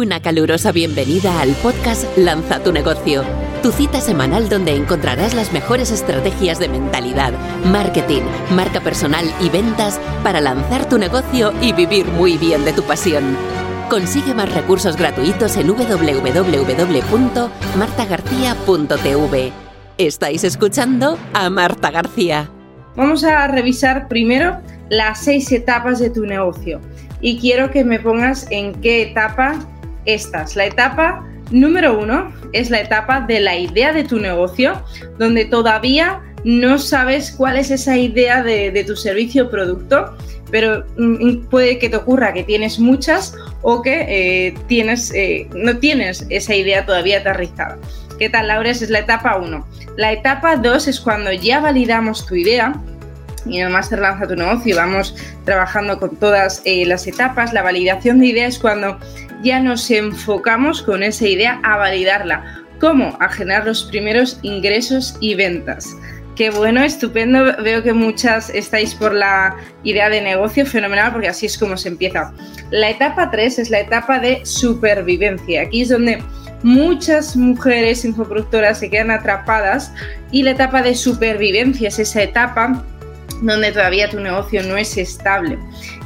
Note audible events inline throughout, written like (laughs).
Una calurosa bienvenida al podcast Lanza tu negocio, tu cita semanal donde encontrarás las mejores estrategias de mentalidad, marketing, marca personal y ventas para lanzar tu negocio y vivir muy bien de tu pasión. Consigue más recursos gratuitos en www.martagarcía.tv. Estáis escuchando a Marta García. Vamos a revisar primero las seis etapas de tu negocio y quiero que me pongas en qué etapa estás. La etapa número uno es la etapa de la idea de tu negocio, donde todavía no sabes cuál es esa idea de, tu servicio o producto, pero mm, puede que te ocurra que tienes muchas o que eh, tienes, eh, no tienes esa idea todavía aterrizada. ¿Qué tal, Laura? Es la etapa 1. La etapa 2 es cuando ya validamos tu idea, y en el máster Lanza tu negocio vamos trabajando con todas eh, las etapas. La validación de ideas es cuando ya nos enfocamos con esa idea a validarla. ¿Cómo? A generar los primeros ingresos y ventas. Qué bueno, estupendo. Veo que muchas estáis por la idea de negocio, fenomenal, porque así es como se empieza. La etapa 3 es la etapa de supervivencia. Aquí es donde muchas mujeres infoproductoras se quedan atrapadas y la etapa de supervivencia es esa etapa donde todavía tu negocio no es estable.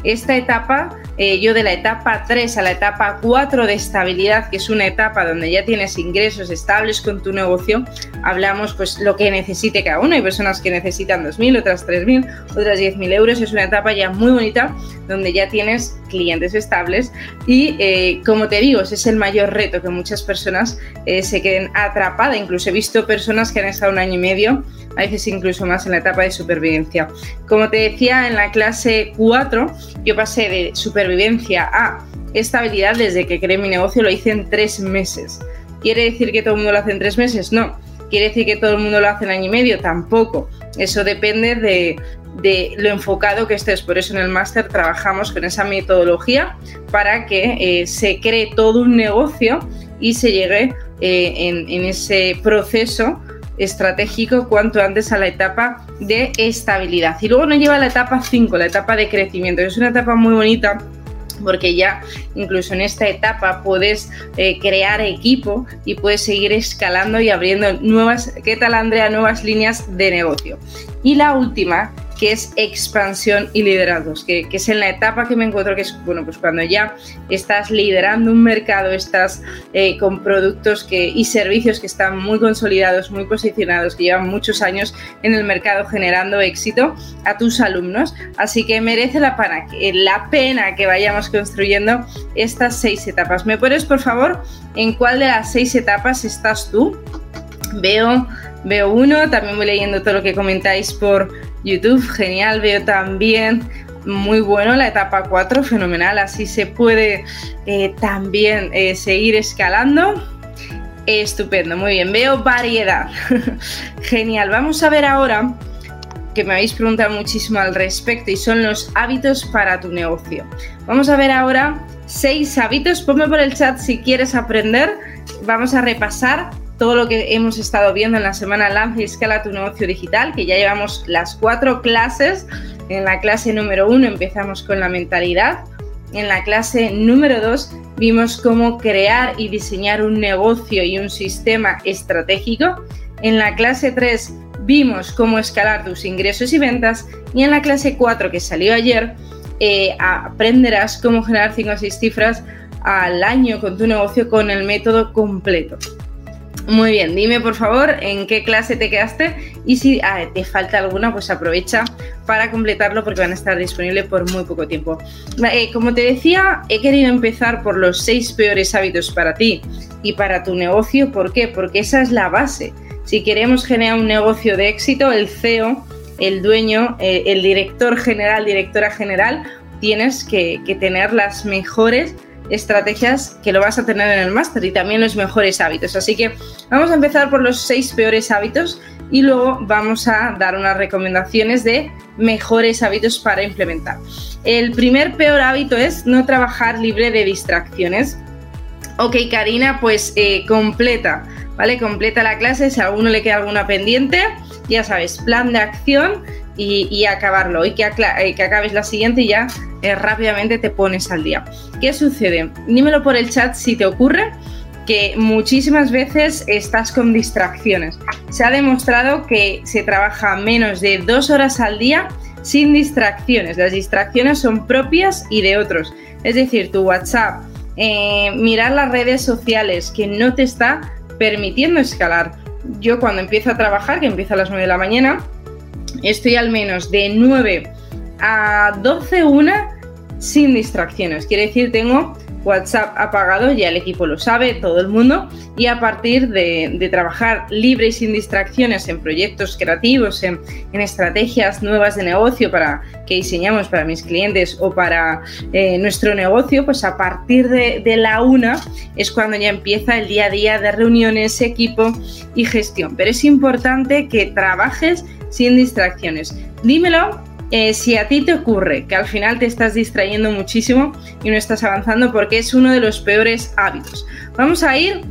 Esta etapa, eh, yo de la etapa 3 a la etapa 4 de estabilidad, que es una etapa donde ya tienes ingresos estables con tu negocio, hablamos pues lo que necesite cada uno. Hay personas que necesitan 2.000, otras 3.000, otras 10.000 euros. Es una etapa ya muy bonita donde ya tienes clientes estables y eh, como te digo, ese es el mayor reto que muchas personas eh, se queden atrapadas. Incluso he visto personas que han estado un año y medio a veces incluso más en la etapa de supervivencia. Como te decía, en la clase 4 yo pasé de supervivencia a estabilidad desde que creé mi negocio, lo hice en tres meses. ¿Quiere decir que todo el mundo lo hace en tres meses? No. ¿Quiere decir que todo el mundo lo hace en año y medio? Tampoco. Eso depende de, lo enfocado que estés. Por eso en el máster trabajamos con esa metodología para que eh, se cree todo un negocio y se llegue eh, en, en, ese proceso estratégico cuanto antes a la etapa de estabilidad. Y luego nos lleva a la etapa 5, la etapa de crecimiento, es una etapa muy bonita porque ya incluso en esta etapa puedes eh, crear equipo y puedes seguir escalando y abriendo nuevas, ¿qué tal Andrea? Nuevas líneas de negocio. Y la última que es expansión y liderazgos, que, es en la etapa que me encuentro, que es, bueno, pues cuando ya estás liderando un mercado, estás eh, con productos que, y servicios que están muy consolidados, muy posicionados, que llevan muchos años en el mercado generando éxito a tus alumnos. Así que merece la pena, la pena que vayamos construyendo estas seis etapas. ¿Me puedes, por favor, en cuál de las seis etapas estás tú? Veo, veo uno, también voy leyendo todo lo que comentáis por YouTube, genial, veo también muy bueno la etapa 4, fenomenal, así se puede eh, también eh, seguir escalando. Estupendo, muy bien, veo variedad. (laughs) Genial, vamos a ver ahora que me habéis preguntado muchísimo al respecto y son los hábitos para tu negocio. Vamos a ver ahora seis hábitos, ponme por el chat si quieres aprender, vamos a repasar todo lo que hemos estado viendo en la semana Lanza y Escala tu negocio digital, que ya llevamos las cuatro clases. En la clase número uno empezamos con la mentalidad. En la clase número dos vimos cómo crear y diseñar un negocio y un sistema estratégico. En la clase 3 vimos cómo escalar tus ingresos y ventas. Y en la clase 4 que salió ayer, eh, aprenderás cómo generar 5 o 6 cifras al año con tu negocio con el método completo. Muy bien, dime por favor en qué clase te quedaste y si ah, te falta alguna, pues aprovecha para completarlo porque van a estar disponibles por muy poco tiempo. Eh, como te decía, he querido empezar por los seis peores hábitos para ti y para tu negocio. ¿Por qué? Porque esa es la base. Si queremos generar un negocio de éxito, el CEO, el dueño, eh, el director general, directora general, tienes que, que tener las mejores estrategias que lo vas a tener en el máster y también los mejores hábitos. Así que vamos a empezar por los seis peores hábitos y luego vamos a dar unas recomendaciones de mejores hábitos para implementar. El primer peor hábito es no trabajar libre de distracciones. Ok, Karina, pues eh, completa, ¿vale? Completa la clase. Si a alguno le queda alguna pendiente, ya sabes, plan de acción y, acabarlo y que, que, acabes la siguiente y ya eh, rápidamente te pones al día. ¿Qué sucede? Dímelo por el chat si te ocurre que muchísimas veces estás con distracciones. Se ha demostrado que se trabaja menos de dos horas al día sin distracciones. Las distracciones son propias y de otros. Es decir, tu WhatsApp, eh, mirar las redes sociales que no te está permitiendo escalar. Yo cuando empiezo a trabajar, que empiezo a las 9 de la mañana, estoy al menos de 9 a 12 una sin distracciones. Quiere decir, tengo WhatsApp apagado, ya el equipo lo sabe, todo el mundo, y a partir de, trabajar libre y sin distracciones en proyectos creativos, en, estrategias nuevas de negocio para que diseñamos para mis clientes o para eh, nuestro negocio, pues a partir de, de la una es cuando ya empieza el día a día de reuniones, equipo y gestión. Pero es importante que trabajes sin distracciones. Dímelo eh, si a ti te ocurre que al final te estás distrayendo muchísimo y no estás avanzando porque es uno de los peores hábitos. Vamos a ir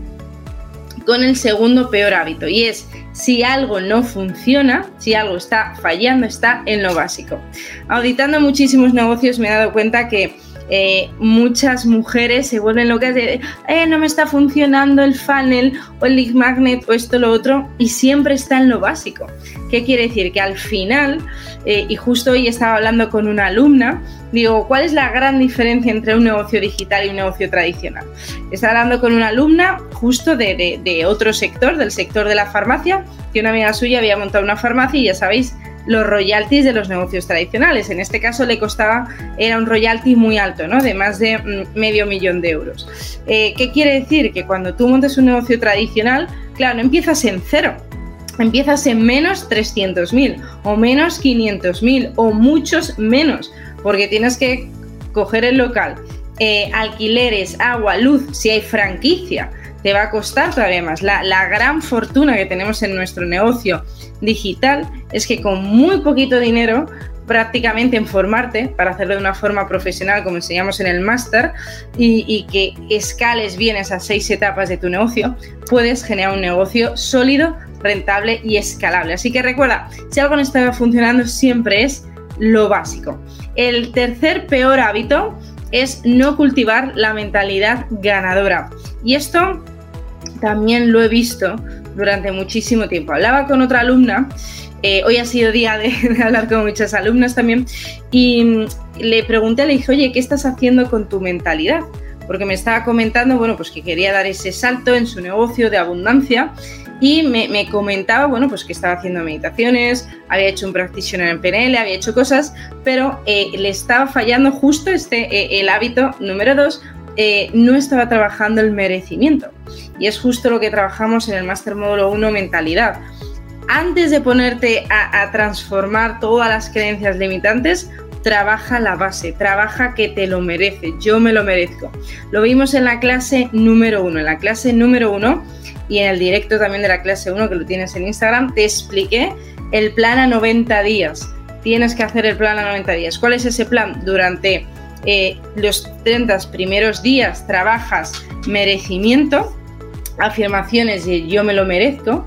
con el segundo peor hábito y es si algo no funciona, si algo está fallando, está en lo básico. Auditando muchísimos negocios me he dado cuenta que eh, muchas mujeres se vuelven locas de, eh, no me está funcionando el funnel o el lead magnet o esto, lo otro, y siempre está en lo básico. ¿Qué quiere decir? Que al final, eh, y justo hoy estaba hablando con una alumna, digo, ¿cuál es la gran diferencia entre un negocio digital y un negocio tradicional? Estaba hablando con una alumna justo de, de otro sector, del sector de la farmacia, que una amiga suya había montado una farmacia y ya sabéis, los royalties de los negocios tradicionales. En este caso le costaba, era un royalty muy alto, ¿no? De más de mm, medio millón de euros. Eh, ¿Qué quiere decir? Que cuando tú montes un negocio tradicional, claro, no empiezas en cero. Empiezas en menos 300.000 o menos 500.000 o muchos menos, porque tienes que coger el local, eh, alquileres, agua, luz, si hay franquicia, te va a costar todavía más. La, gran fortuna que tenemos en nuestro negocio digital es que con muy poquito dinero prácticamente en formarte para hacerlo de una forma profesional como enseñamos en el máster y, que escales bien esas seis etapas de tu negocio, puedes generar un negocio sólido, rentable y escalable. Así que recuerda, si algo no está funcionando siempre es lo básico. El tercer peor hábito es no cultivar la mentalidad ganadora. Y esto también lo he visto durante muchísimo tiempo. Hablaba con otra alumna, eh, hoy ha sido día de, hablar con muchas alumnas también, y mm, le pregunté, le dije, oye, ¿qué estás haciendo con tu mentalidad? Porque me estaba comentando, bueno, pues que quería dar ese salto en su negocio de abundancia y me, comentaba, bueno, pues que estaba haciendo meditaciones, había hecho un practitioner en PNL, había hecho cosas, pero eh, le estaba fallando justo este, eh, el hábito número dos, no estaba trabajando el merecimiento. Y es justo lo que trabajamos en el Master Módulo 1 Mentalidad. Antes de ponerte a, transformar todas las creencias limitantes, trabaja la base, trabaja que te lo merece, yo me lo merezco. Lo vimos en la clase número 1, en la clase número 1 y en el directo también de la clase 1 que lo tienes en Instagram, te expliqué el plan a 90 días. Tienes que hacer el plan a 90 días. ¿Cuál es ese plan? Durante eh, los 30 primeros días trabajas merecimiento, afirmaciones de yo me lo merezco.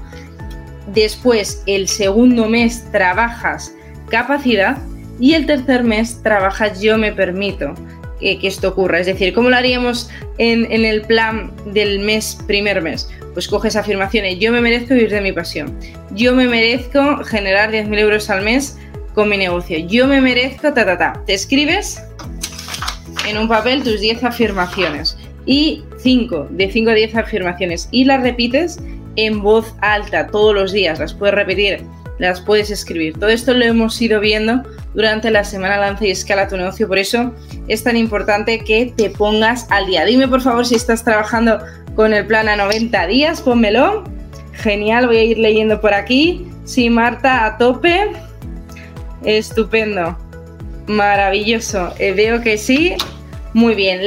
Después, el segundo mes trabajas capacidad y el tercer mes trabajas yo me permito que, esto ocurra. Es decir, ¿cómo lo haríamos en, el plan del mes, primer mes? Pues coges afirmaciones, yo me merezco vivir de mi pasión, yo me merezco generar 10.000 euros al mes con mi negocio, yo me merezco, ta, ta, ta. Te escribes en un papel tus 10 afirmaciones y 5, de 5 a 10 afirmaciones y las repites en voz alta todos los días, las puedes repetir, las puedes escribir. Todo esto lo hemos ido viendo durante la semana Lanza y Escala tu negocio, por eso es tan importante que te pongas al día. Dime por favor si estás trabajando con el plan a 90 días, pónmelo. Genial, voy a ir leyendo por aquí. Sí, Marta, a tope. Estupendo. Maravilloso. Eh, veo que sí. Muy bien,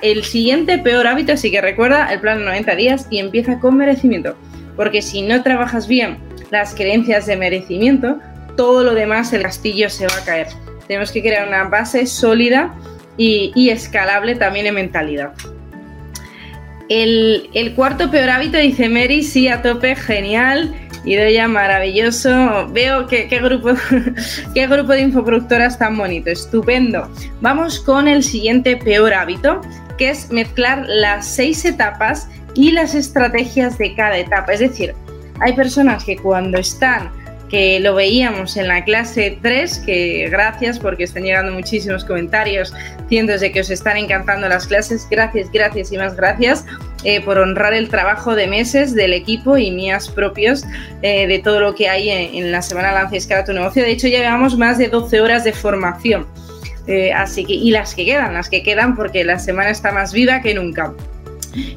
el siguiente peor hábito, así que recuerda el plan de 90 días y empieza con merecimiento, porque si no trabajas bien las creencias de merecimiento, todo lo demás, el castillo se va a caer. Tenemos que crear una base sólida y, escalable también en mentalidad. El, cuarto peor hábito, dice Mary, sí, a tope, genial. Idoya, maravilloso. Veo qué, grupo, (laughs) qué grupo de infoproductoras tan bonito. Estupendo. Vamos con el siguiente peor hábito, que es mezclar las seis etapas y las estrategias de cada etapa. Es decir, hay personas que cuando están lo veíamos en la clase 3, que gracias porque están llegando muchísimos comentarios, cientos de que os están encantando las clases, gracias, gracias y más gracias eh, por honrar el trabajo de meses del equipo y mías propios eh, de todo lo que hay en, la semana Lanza y Escala tu negocio. De hecho, ya llevamos más de 12 horas de formación. Eh, así que, y las que quedan, las que quedan porque la semana está más viva que nunca.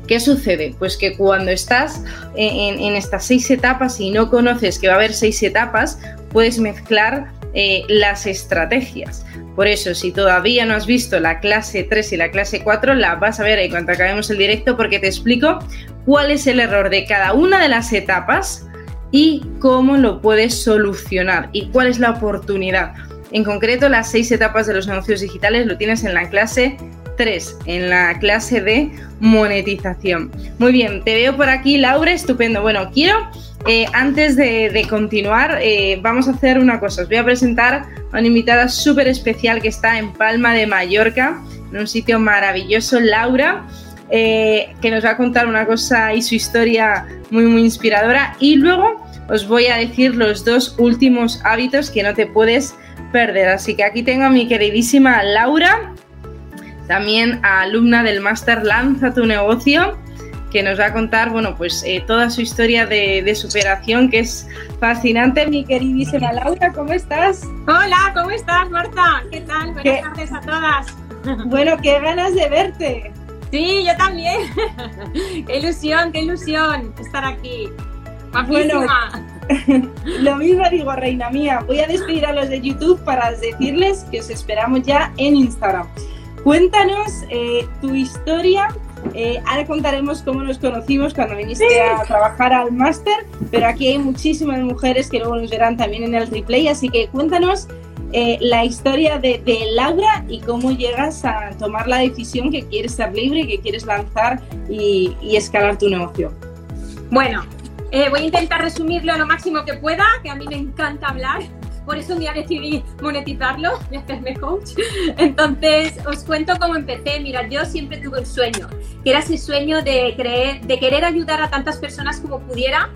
¿Qué sucede? Pues que cuando estás en, estas seis etapas y no conoces que va a haber seis etapas, puedes mezclar eh, las estrategias. Por eso, si todavía no has visto la clase 3 y la clase 4, la vas a ver en cuanto acabemos el directo porque te explico cuál es el error de cada una de las etapas y cómo lo puedes solucionar y cuál es la oportunidad. En concreto, las seis etapas de los negocios digitales lo tienes en la clase 3 en la clase de monetización. Muy bien, te veo por aquí, Laura, estupendo. Bueno, quiero, eh, antes de, continuar, eh, vamos a hacer una cosa. Os voy a presentar a una invitada súper especial que está en Palma de Mallorca, en un sitio maravilloso, Laura. Eh, que nos va a contar una cosa y su historia muy, muy inspiradora. Y luego os voy a decir los dos últimos hábitos que no te puedes perder. Así que aquí tengo a mi queridísima Laura también a alumna del máster Lanza tu negocio, que nos va a contar, bueno, pues eh, toda su historia de, superación, que es fascinante. Mi queridísima Laura, ¿cómo estás? Hola, ¿cómo estás, Marta? ¿Qué tal? Buenas tardes a todas. (laughs) Bueno, qué ganas de verte. Sí, yo también. (laughs) qué ilusión, qué ilusión estar aquí. Bueno, (laughs) lo mismo digo, reina mía. Voy a despedir a los de YouTube para decirles que os esperamos ya en Instagram. Cuéntanos eh, tu historia. Eh, ahora contaremos cómo nos conocimos cuando viniste a trabajar al máster, pero aquí hay muchísimas mujeres que luego nos verán también en el replay, así que cuéntanos eh, la historia de, Laura y cómo llegas a tomar la decisión que quieres ser libre, que quieres lanzar y, y escalar tu negocio. Bueno, voy a intentar resumirlo lo máximo que pueda, que a mí me encanta hablar por eso un día decidí monetizarlo (laughs) y hacerme coach. Entonces, os cuento cómo empecé. Mira, yo siempre tuve un sueño, que era ese sueño de, creer, de querer ayudar a tantas personas como pudiera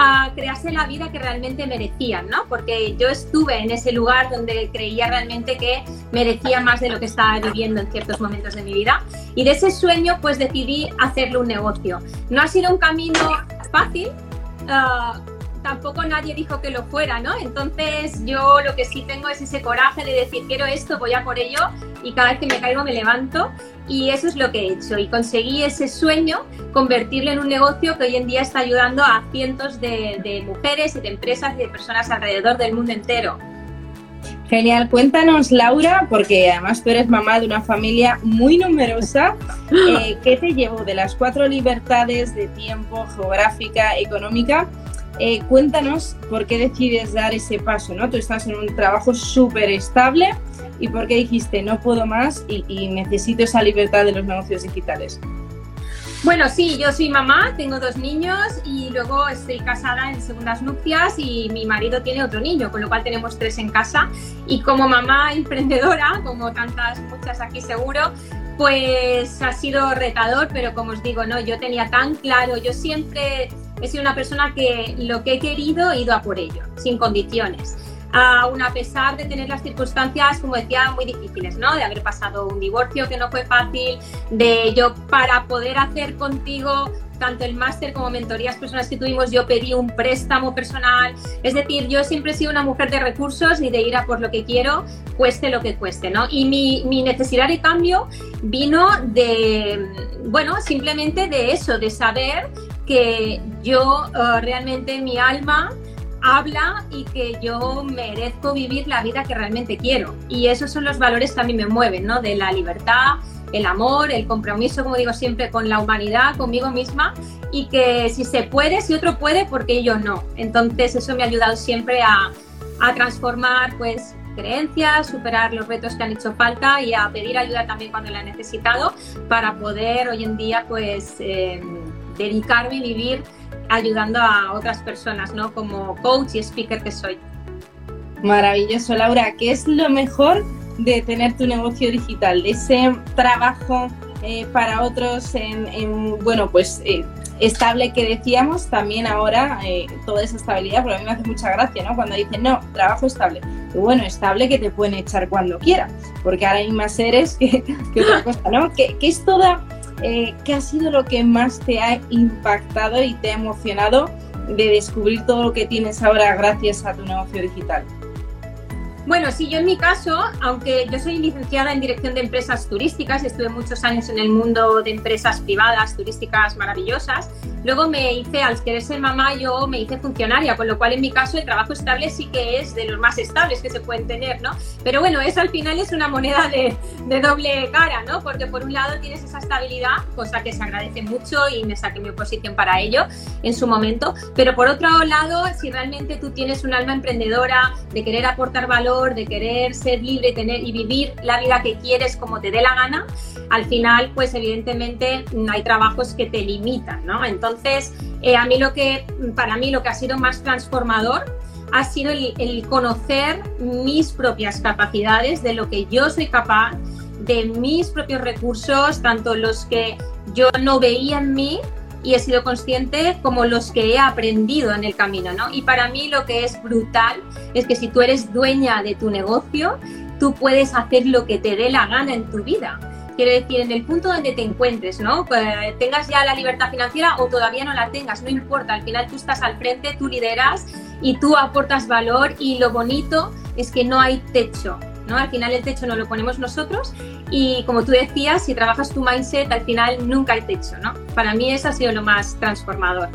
a crearse la vida que realmente merecían, ¿no? Porque yo estuve en ese lugar donde creía realmente que merecía más de lo que estaba viviendo en ciertos momentos de mi vida. Y de ese sueño, pues decidí hacerlo un negocio. No ha sido un camino fácil. Uh, tampoco nadie dijo que lo fuera, ¿no? Entonces yo lo que sí tengo es ese coraje de decir, quiero esto, voy a por ello y cada vez que me caigo me levanto y eso es lo que he hecho y conseguí ese sueño convertirlo en un negocio que hoy en día está ayudando a cientos de, mujeres y de empresas y de personas alrededor del mundo entero. Genial, cuéntanos Laura, porque además tú eres mamá de una familia muy numerosa. Eh, ¿Qué te llevó de las cuatro libertades de tiempo, geográfica, económica eh, cuéntanos por qué decides dar ese paso, ¿no? Tú estás en un trabajo súper estable y por qué dijiste no puedo más y, necesito esa libertad de los negocios digitales. Bueno, sí, yo soy mamá, tengo dos niños y luego estoy casada en segundas nupcias y mi marido tiene otro niño, con lo cual tenemos tres en casa. Y como mamá emprendedora, como tantas, muchas aquí seguro, pues ha sido retador, pero como os digo, no, yo tenía tan claro, yo siempre he sido una persona que lo que he querido he ido a por ello, sin condiciones. Aún a pesar de tener las circunstancias, como decía, muy difíciles, ¿no? De haber pasado un divorcio que no fue fácil, de yo para poder hacer contigo tanto el máster como mentorías personas que tuvimos, yo pedí un préstamo personal. Es decir, yo siempre he sido una mujer de recursos y de ir a por lo que quiero, cueste lo que cueste, ¿no? Y mi, mi necesidad de cambio vino de, bueno, simplemente de eso, de saber que yo uh, realmente mi alma habla y que yo merezco vivir la vida que realmente quiero. Y esos son los valores que a mí me mueven, ¿no? De la libertad, el amor, el compromiso, como digo siempre, con la humanidad, conmigo misma y que si se puede, si otro puede, porque yo no. Entonces eso me ha ayudado siempre a, a transformar pues creencias, superar los retos que han hecho falta y a pedir ayuda también cuando la he necesitado para poder hoy en día pues... Eh, dedicarme y vivir ayudando a otras personas, ¿no? Como coach y speaker que soy. Maravilloso, Laura. ¿Qué es lo mejor de tener tu negocio digital? De ese trabajo eh, para otros en, bueno, pues eh, estable que decíamos, también ahora eh, toda esa estabilidad, porque a mí me hace mucha gracia, ¿no? Cuando dicen, no, trabajo estable. Y bueno, estable que te pueden echar cuando quieran, porque ahora hay más seres que, (laughs) otra cosa, ¿no? Que, es toda, ¿qué ha sido lo que más te ha impactado y te ha emocionado de descubrir todo lo que tienes ahora gracias a tu negocio digital? Bueno, sí, yo en mi caso, aunque yo soy licenciada en dirección de empresas turísticas, estuve muchos años en el mundo de empresas privadas turísticas maravillosas, luego me hice, al querer ser mamá, yo me hice funcionaria, con lo cual en mi caso el trabajo estable sí que es de los más estables que se pueden tener, ¿no? Pero bueno, eso al final es una moneda de, doble cara, ¿no? Porque por un lado tienes esa estabilidad, cosa que se agradece mucho y me saqué mi oposición para ello en su momento, pero por otro lado, si realmente tú tienes un alma emprendedora de querer aportar de querer ser libre tener, y vivir la vida que quieres como te dé la gana, al final, pues evidentemente hay trabajos que te limitan, ¿no? Entonces, eh, a mí lo que, para mí lo que ha sido más transformador ha sido el conocer mis propias capacidades, de lo que yo soy capaz, de mis propios recursos, tanto los que yo no veía en mí, y he sido consciente como los que he aprendido en el camino, ¿no? Y para mí lo que es brutal es que si tú eres dueña de tu negocio, tú puedes hacer lo que te dé la gana en tu vida. Quiero decir, en el punto donde te encuentres, ¿no? Pues, tengas ya la libertad financiera o todavía no la tengas, no importa, al final tú estás al frente, tú lideras y tú aportas valor y lo bonito es que no hay techo, ¿no? Al final el techo no lo ponemos nosotros y como tú decías, si trabajas tu mindset, al final nunca hay techo, ¿no? Para mí eso ha sido lo más transformador.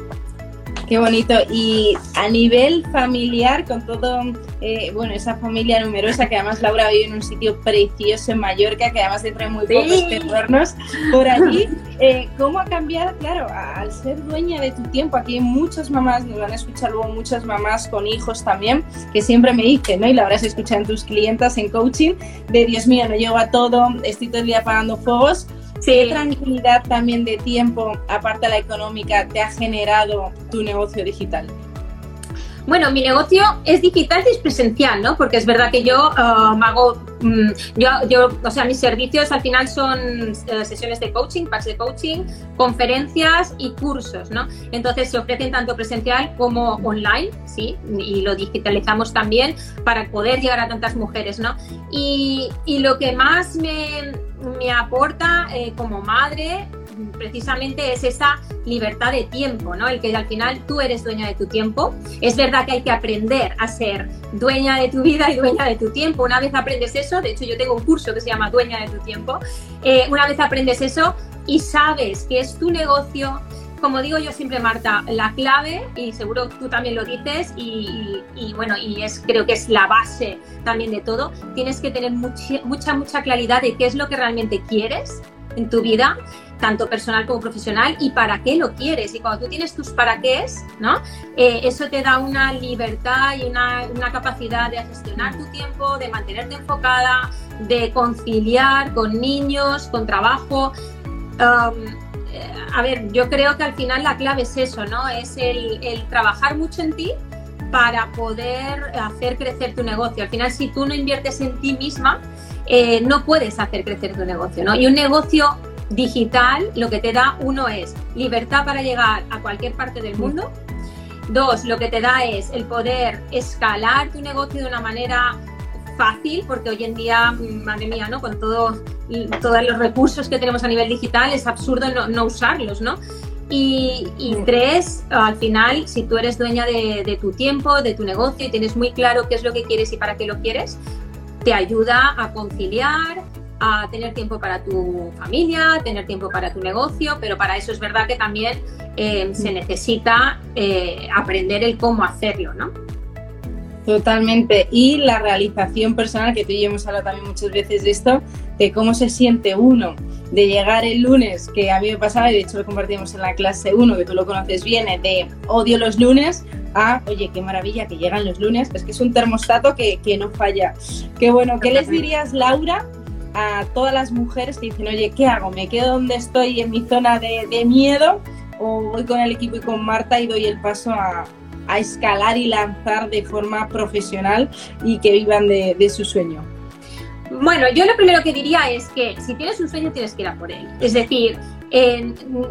Qué bonito. Y a nivel familiar, con todo, eh, bueno, esa familia numerosa, que además Laura vive en un sitio precioso en Mallorca, que además dentro de muy pocos retornos por allí. Eh, ¿Cómo ha cambiado, claro, al ser dueña de tu tiempo? Aquí hay muchas mamás, nos van a escuchar luego muchas mamás con hijos también, que siempre me dicen, ¿no? Y la habrás escuchado en tus clientas en coaching, de Dios mío, no llevo a todo, estoy todo el día apagando fuegos ¿Qué tranquilidad también de tiempo, aparte de la económica, te ha generado tu negocio digital? Bueno, mi negocio es digital y es presencial, ¿no? Porque es verdad que yo um, hago, mm, yo, yo, o sea, mis servicios al final son eh, sesiones de coaching, packs de coaching, conferencias y cursos, ¿no? Entonces se ofrecen tanto presencial como online, ¿sí? Y lo digitalizamos también para poder llegar a tantas mujeres, ¿no? Y, y lo que más me, me aporta eh, como madre precisamente es esa libertad de tiempo, ¿no? El que al final tú eres dueña de tu tiempo. Es verdad que hay que aprender a ser dueña de tu vida y dueña de tu tiempo. Una vez aprendes eso, de hecho yo tengo un curso que se llama Dueña de tu tiempo, eh, una vez aprendes eso y sabes que es tu negocio, como digo yo siempre, Marta, la clave, y seguro tú también lo dices, y, bueno, y es creo que es la base también de todo, tienes que tener mucha, mucha, claridad de qué es lo que realmente quieres en tu vida, tanto personal como profesional, y para qué lo quieres. Y cuando tú tienes tus para qué, ¿no? Eh, eso te da una libertad y una, una, capacidad de gestionar tu tiempo, de mantenerte enfocada, de conciliar con niños, con trabajo. Um, a ver, yo creo que al final la clave es eso, ¿no? Es el, trabajar mucho en ti para poder hacer crecer tu negocio. Al final, si tú no inviertes en ti misma, eh, no puedes hacer crecer tu negocio, ¿no? Y un negocio digital lo que te da, uno es libertad para llegar a cualquier parte del mundo. Dos, lo que te da es el poder escalar tu negocio de una manera fácil, porque hoy en día, madre mía, ¿no? Con todos, todos los recursos que tenemos a nivel digital, es absurdo no, usarlos, ¿no? Y, tres, al final, si tú eres dueña de, tu tiempo, de tu negocio y tienes muy claro qué es lo que quieres y para qué lo quieres, te ayuda a conciliar, a tener tiempo para tu familia, tener tiempo para tu negocio, pero para eso es verdad que también eh, se necesita eh, aprender el cómo hacerlo, ¿no? Totalmente. Y la realización personal, que tú y yo hemos hablado también muchas veces de esto, de cómo se siente uno de llegar el lunes, que a mí me pasaba, y de hecho lo compartimos en la clase 1, que tú lo conoces bien, de odio los lunes, a, oye, qué maravilla que llegan los lunes, es que es un termostato que, no falla. Qué bueno, ¿qué les dirías, Laura, a todas las mujeres que dicen, oye, ¿qué hago? ¿Me quedo donde estoy en mi zona de, de miedo? o voy con el equipo y con Marta y doy el paso a, escalar y lanzar de forma profesional y que vivan de, su sueño? Bueno, yo lo primero que diría es que si tienes un sueño tienes que ir a por él. Es decir,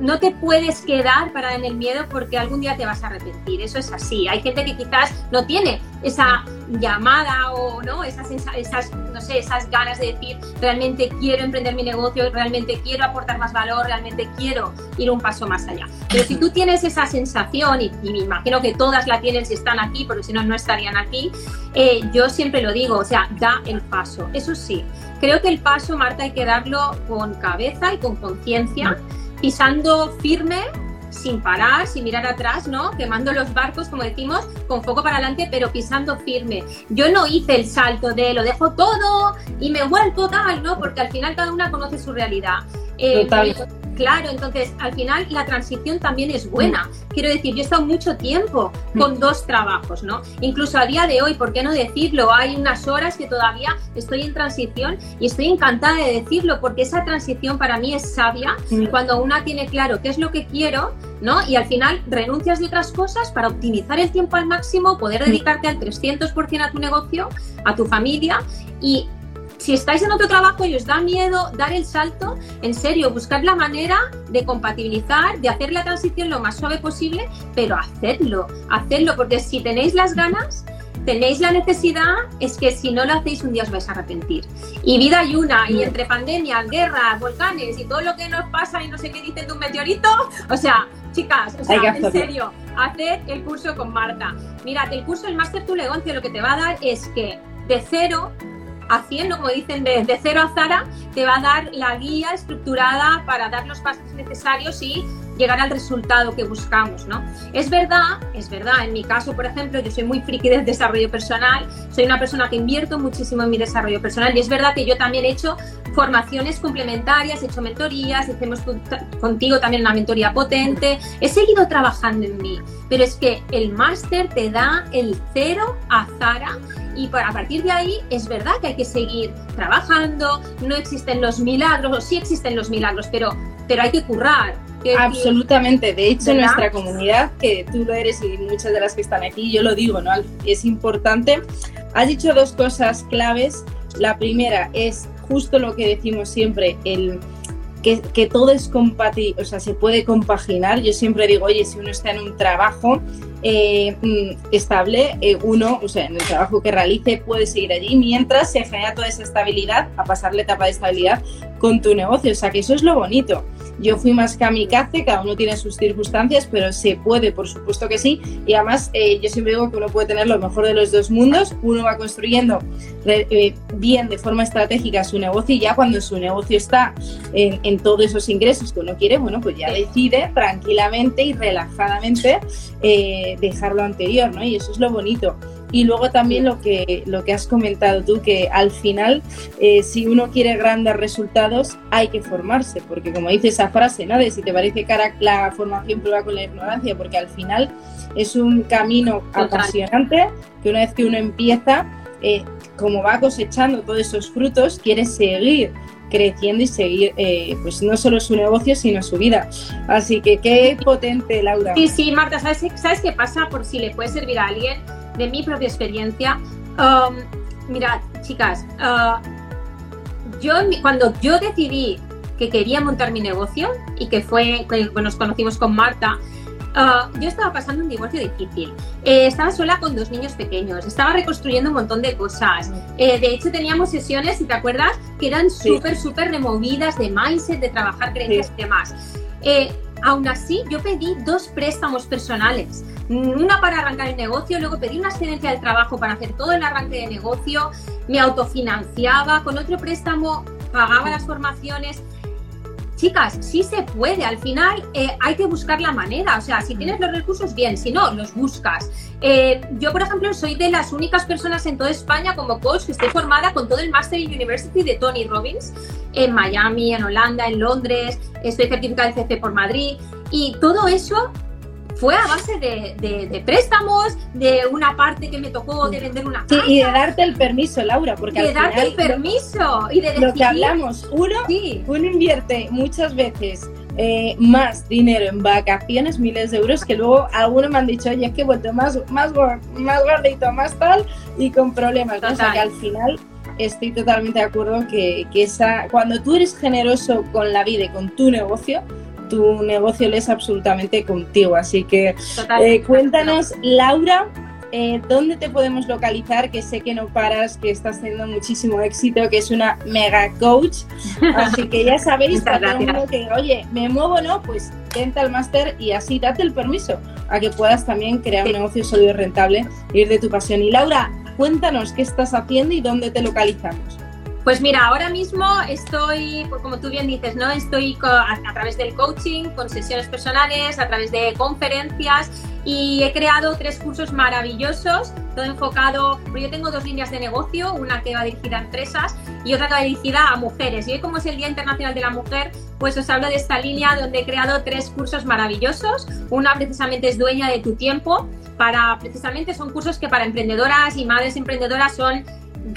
no te puedes quedar para en el miedo porque algún día te vas a arrepentir. Eso es así. Hay gente que quizás no tiene esa llamada o no esas, esas, no sé, esas ganas de decir realmente quiero emprender mi negocio, realmente quiero aportar más valor, realmente quiero ir un paso más allá. Pero si tú tienes esa sensación, y, me imagino que todas la tienen si están aquí, porque si no, no estarían aquí, eh, yo siempre lo digo, o sea, da el paso. Eso sí, creo que el paso, Marta, hay que darlo con cabeza y con conciencia, pisando firme, sin parar, sin mirar atrás, ¿no? Quemando los barcos, como decimos, con foco para adelante, pero pisando firme. Yo no hice el salto de lo dejo todo y me vuelvo tal, ¿no? Porque al final cada una conoce su realidad. Eh, Claro, entonces al final la transición también es buena. Quiero decir, yo he estado mucho tiempo con dos trabajos, ¿no? Incluso a día de hoy, ¿por qué no decirlo? Hay unas horas que todavía estoy en transición y estoy encantada de decirlo porque esa transición para mí es sabia cuando una tiene claro qué es lo que quiero, ¿no? Y al final renuncias de otras cosas para optimizar el tiempo al máximo, poder dedicarte al 300% a tu negocio, a tu familia y si estáis en otro trabajo y os da miedo dar el salto, en serio, buscad la manera de compatibilizar, de hacer la transición lo más suave posible, pero hacedlo, hacedlo, porque si tenéis las ganas, tenéis la necesidad, es que si no lo hacéis un día os vais a arrepentir. Y vida hay una, y entre pandemias, guerras, volcanes y todo lo que nos pasa y no sé qué dicen de un meteorito, o sea, chicas, o sea, en serio, haced el curso con Marta. Mirad, el curso, el Máster Tu Negocio, lo que te va a dar es que de cero haciendo, como dicen, de, cero a Zara, te va a dar la guía estructurada para dar los pasos necesarios y llegar al resultado que buscamos, ¿no? Es verdad, es verdad, en mi caso, por ejemplo, yo soy muy friki del desarrollo personal, soy una persona que invierto muchísimo en mi desarrollo personal y es verdad que yo también he hecho formaciones complementarias, he hecho mentorías, hacemos contigo también una mentoría potente, he seguido trabajando en mí, pero es que el máster te da el cero a Zara y a partir de ahí es verdad que hay que seguir trabajando, no existen los milagros, o sí existen los milagros, pero, pero hay que currar. Absolutamente, de hecho en nuestra comunidad, que tú lo eres y muchas de las que están aquí, yo lo digo, ¿no? Es importante. Has dicho dos cosas claves. La primera es justo lo que decimos siempre, el que, que, todo es compatible, o sea, se puede compaginar. Yo siempre digo, oye, si uno está en un trabajo eh, mm, estable, eh, uno, o sea, en el trabajo que realice puede seguir allí mientras se genera toda esa estabilidad, a pasar la etapa de estabilidad con tu negocio. O sea, que eso es lo bonito. Yo fui más kamikaze, cada uno tiene sus circunstancias, pero se puede, por supuesto que sí. Y además, eh, yo siempre digo que uno puede tener lo mejor de los dos mundos. Uno va construyendo bien, de forma estratégica, su negocio y ya cuando su negocio está en, en todos esos ingresos que uno quiere, bueno, pues ya decide tranquilamente y relajadamente dejar lo anterior, ¿no? Y eso es lo bonito. Y luego también lo que, lo que has comentado tú, que al final, eh, si uno quiere grandes resultados, hay que formarse, porque como dice esa frase, ¿no? De si te parece cara la formación, prueba con la ignorancia, porque al final es un camino apasionante que una vez que uno empieza, eh, como va cosechando todos esos frutos, quiere seguir creciendo y seguir, eh, pues no solo su negocio, sino su vida. Así que qué potente, Laura. Sí, sí, Marta, ¿sabes, ¿sabes qué pasa? Por si le puede servir a alguien, de mi propia experiencia. Um, mirad, chicas, uh, yo cuando yo decidí que quería montar mi negocio y que fue, que nos conocimos con Marta, Ah, yo estaba pasando un divorcio difícil. Eh, estaba sola con dos niños pequeños. Estaba reconstruyendo un montón de cosas. Eh, de hecho, teníamos sesiones, si te acuerdas, que eran súper, súper removidas de mindset, de trabajar creencias y demás. Eh, aún así, yo pedí dos préstamos personales. Una para arrancar el negocio, luego pedí una excedencia del trabajo para hacer todo el arranque de negocio, me autofinanciaba, con otro préstamo pagaba las formaciones chicas, sí se puede, al final eh, hay que buscar la manera, o sea, si tienes los recursos, bien, si no, los buscas. Eh, yo, por ejemplo, soy de las únicas personas en toda España como coach que estoy formada con todo el Master University de Tony Robbins, en Miami, en Holanda, en Londres, estoy certificada en CC por Madrid, y todo eso fue a base de, préstamos, de una parte que me tocó de vender una casa. Sí, y de darte el permiso, Laura, porque de darte el permiso y de Lo que hablamos, uno, uno invierte muchas veces eh, más dinero en vacaciones, miles de euros, que luego algunos me han dicho, oye, es que he vuelto más, más, más gordito, más tal, y con problemas. O sea que al final estoy totalmente de acuerdo que, que, esa, cuando tú eres generoso con la vida y con tu negocio, tu negocio le es absolutamente contigo. Así que eh, cuéntanos, Laura, eh, ¿dónde te podemos localizar? Que sé que no paras, que estás teniendo muchísimo éxito, que es una mega coach. (laughs) Así que ya sabéis, para todo que, oye, me muevo no, pues vente al máster y así date el permiso a que puedas también crear un negocio sólido y rentable, ir de tu pasión. Y Laura, cuéntanos qué estás haciendo y dónde te localizamos. Pues mira, ahora mismo estoy, pues como tú bien dices, ¿no? Estoy a, través del coaching, con sesiones personales, a través de conferencias y he creado tres cursos maravillosos, todo enfocado, yo tengo dos líneas de negocio, una que va dirigida a empresas y otra que va dirigida a mujeres. Y hoy como es el Día Internacional de la Mujer, pues os hablo de esta línea donde he creado tres cursos maravillosos. Una precisamente es Dueña de tu tiempo, para precisamente son cursos que para emprendedoras y madres emprendedoras son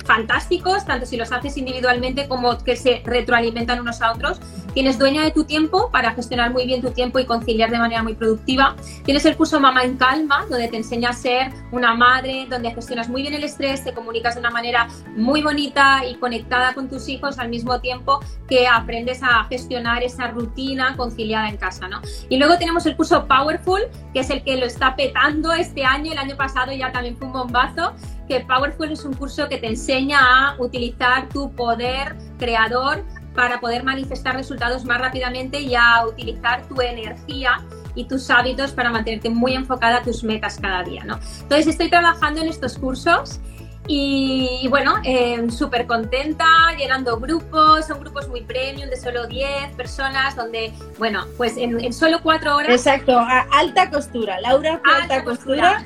fantásticos, tanto si los haces individualmente como que se retroalimentan unos a otros. Tienes dueña de tu tiempo para gestionar muy bien tu tiempo y conciliar de manera muy productiva. Tienes el curso Mamá en Calma, donde te enseña a ser una madre, donde gestionas muy bien el estrés, te comunicas de una manera muy bonita y conectada con tus hijos al mismo tiempo que aprendes a gestionar esa rutina conciliada en casa. ¿no? Y luego tenemos el curso Powerful, que es el que lo está petando este año, el año pasado ya también fue un bombazo que Powerful es un curso que te enseña a utilizar tu poder creador para poder manifestar resultados más rápidamente y a utilizar tu energía y tus hábitos para mantenerte muy enfocada a tus metas cada día. ¿no? Entonces estoy trabajando en estos cursos y, bueno, eh, súper contenta, llenando grupos, son grupos muy premium de solo 10 personas, donde, bueno, pues en, solo 4 horas... Exacto, alta costura, Laura, alta, costura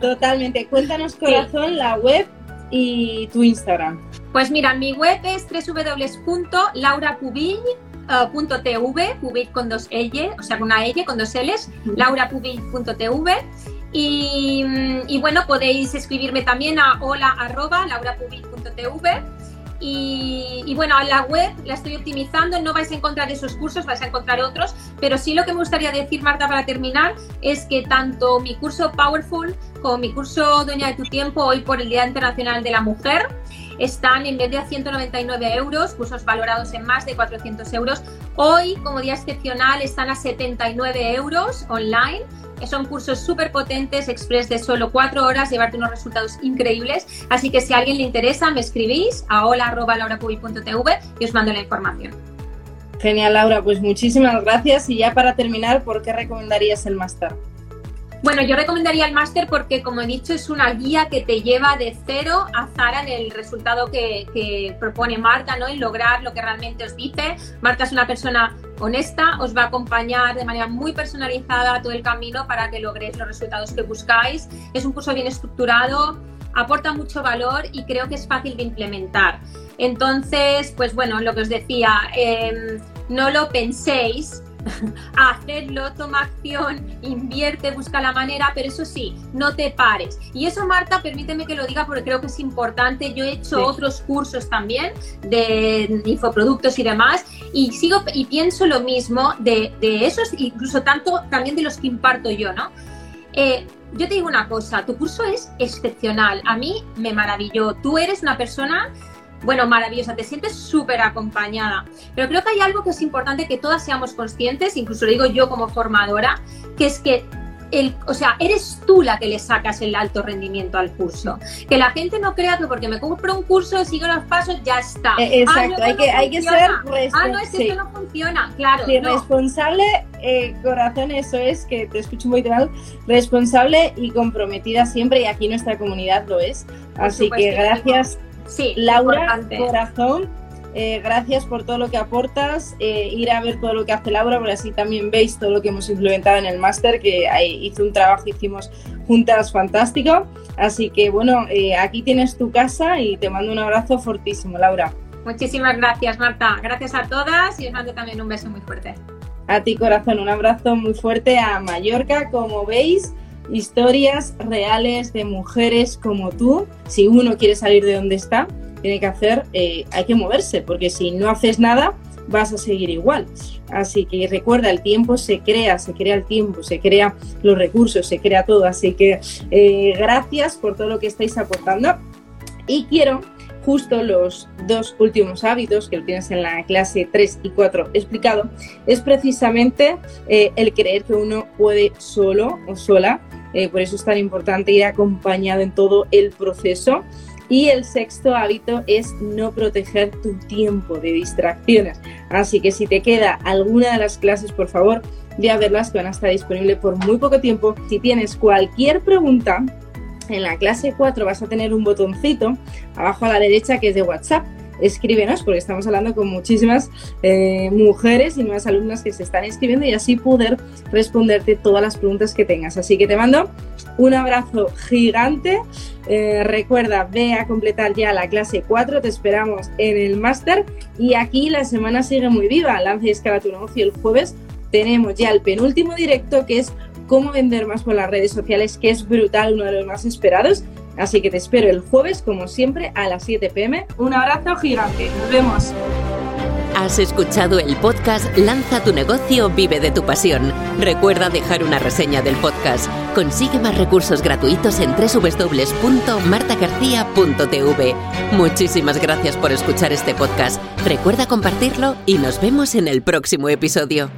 Totalmente. Cuéntanos, corazón, la web y tu Instagram. Pues mira, mi web es www.laurapubill.tv, pubill con dos L, o sea, con una L, con dos L's. Y, y, bueno, podéis escribirme también a hola arroba y, bueno, la web la estoy optimizando, no vais a encontrar esos cursos, vais a encontrar otros, pero sí lo que me gustaría decir, Marta, para terminar, es que tanto mi curso Powerful como mi curso Dueña de tu Tiempo, hoy por el Día Internacional de la Mujer, están en vez de a 199 euros, cursos valorados en más de 400 euros. Hoy, como día excepcional, están a 79 euros online son cursos súper potentes, express de solo cuatro horas, llevarte unos resultados increíbles. Así que si a alguien le interesa, me escribís a hola.lauracubi.tv y os mando la información. Genial, Laura. Pues muchísimas gracias. Y ya para terminar, ¿por qué recomendarías el máster? Bueno, yo recomendaría el máster porque, como he dicho, es una guía que te lleva de cero a Zara en el resultado que, propone Marta, ¿no? En lograr lo que realmente os dice. Marta es una persona honesta, os va a acompañar de manera muy personalizada todo el camino para que logréis los resultados que buscáis. Es un curso bien estructurado, aporta mucho valor y creo que es fácil de implementar. Entonces, pues bueno, lo que os decía, em, no lo penséis hacerlo, toma acción, invierte, busca la manera, pero eso sí, no te pares. Y eso, Marta, permíteme que lo diga porque creo que es importante. Yo he hecho otros cursos también de infoproductos y demás, y sigo y pienso lo mismo de, esos, incluso tanto también de los que imparto yo, ¿no? Eh, yo te digo una cosa, tu curso es excepcional, a mí me maravilló. Tú eres una persona bueno, maravillosa, te sientes súper acompañada. Pero creo que hay algo que es importante que todas seamos conscientes, incluso lo digo yo como formadora, que es que el, o sea, eres tú la que le sacas el alto rendimiento al curso. Que la gente no crea que porque me compro un curso, sigo los pasos, ya está. Eh, exacto, ah, hay, que, hay que ser responsable. Ah, no, es que no funciona, claro. responsable, eh, corazón, eso es, que te escucho muy mal, responsable y comprometida siempre, y aquí nuestra comunidad lo es. Así que gracias Sí, Laura, corazón, eh, gracias por todo lo que aportas. Eh, ir a ver todo lo que hace Laura, porque así también veis todo lo que hemos implementado en el máster, que hizo un trabajo que hicimos juntas fantástico. Así que bueno, eh, aquí tienes tu casa y te mando un abrazo fortísimo, Laura. Muchísimas gracias, Marta. Gracias a todas y os mando también un beso muy fuerte. A ti, corazón, un abrazo muy fuerte a Mallorca, como veis historias reales de mujeres como tú. Si uno quiere salir de donde está, tiene que hacer, eh, hay que moverse, porque si no haces nada, vas a seguir igual. Así que recuerda, el tiempo se crea, se crea el tiempo, se crea los recursos, se crea todo. Así que eh, gracias por todo lo que estáis aportando. Y quiero justo los dos últimos hábitos que tienes en la clase 3 y 4 explicado, es precisamente eh, el creer que uno puede solo o sola. Eh, por eso es tan importante ir acompañado en todo el proceso. Y el sexto hábito es no proteger tu tiempo de distracciones. Así que si te queda alguna de las clases, por favor, ve a verlas que van a estar disponibles por muy poco tiempo. Si tienes cualquier pregunta, en la clase 4 vas a tener un botoncito abajo a la derecha que es de WhatsApp. Escríbenos porque estamos hablando con muchísimas eh, mujeres y nuevas alumnas que se están inscribiendo y así poder responderte todas las preguntas que tengas. Así que te mando un abrazo gigante. Eh, recuerda, ve a completar ya la clase 4, te esperamos en el máster y aquí la semana sigue muy viva. Lanza y escala tu negocio el jueves. Tenemos ya el penúltimo directo que es cómo vender más por las redes sociales, que es brutal, uno de los más esperados. Así que te espero el jueves, como siempre, a las 7 pm. Un abrazo gigante. Nos vemos. Has escuchado el podcast Lanza tu negocio, vive de tu pasión. Recuerda dejar una reseña del podcast. Consigue más recursos gratuitos en www.martagarcía.tv. Muchísimas gracias por escuchar este podcast. Recuerda compartirlo y nos vemos en el próximo episodio.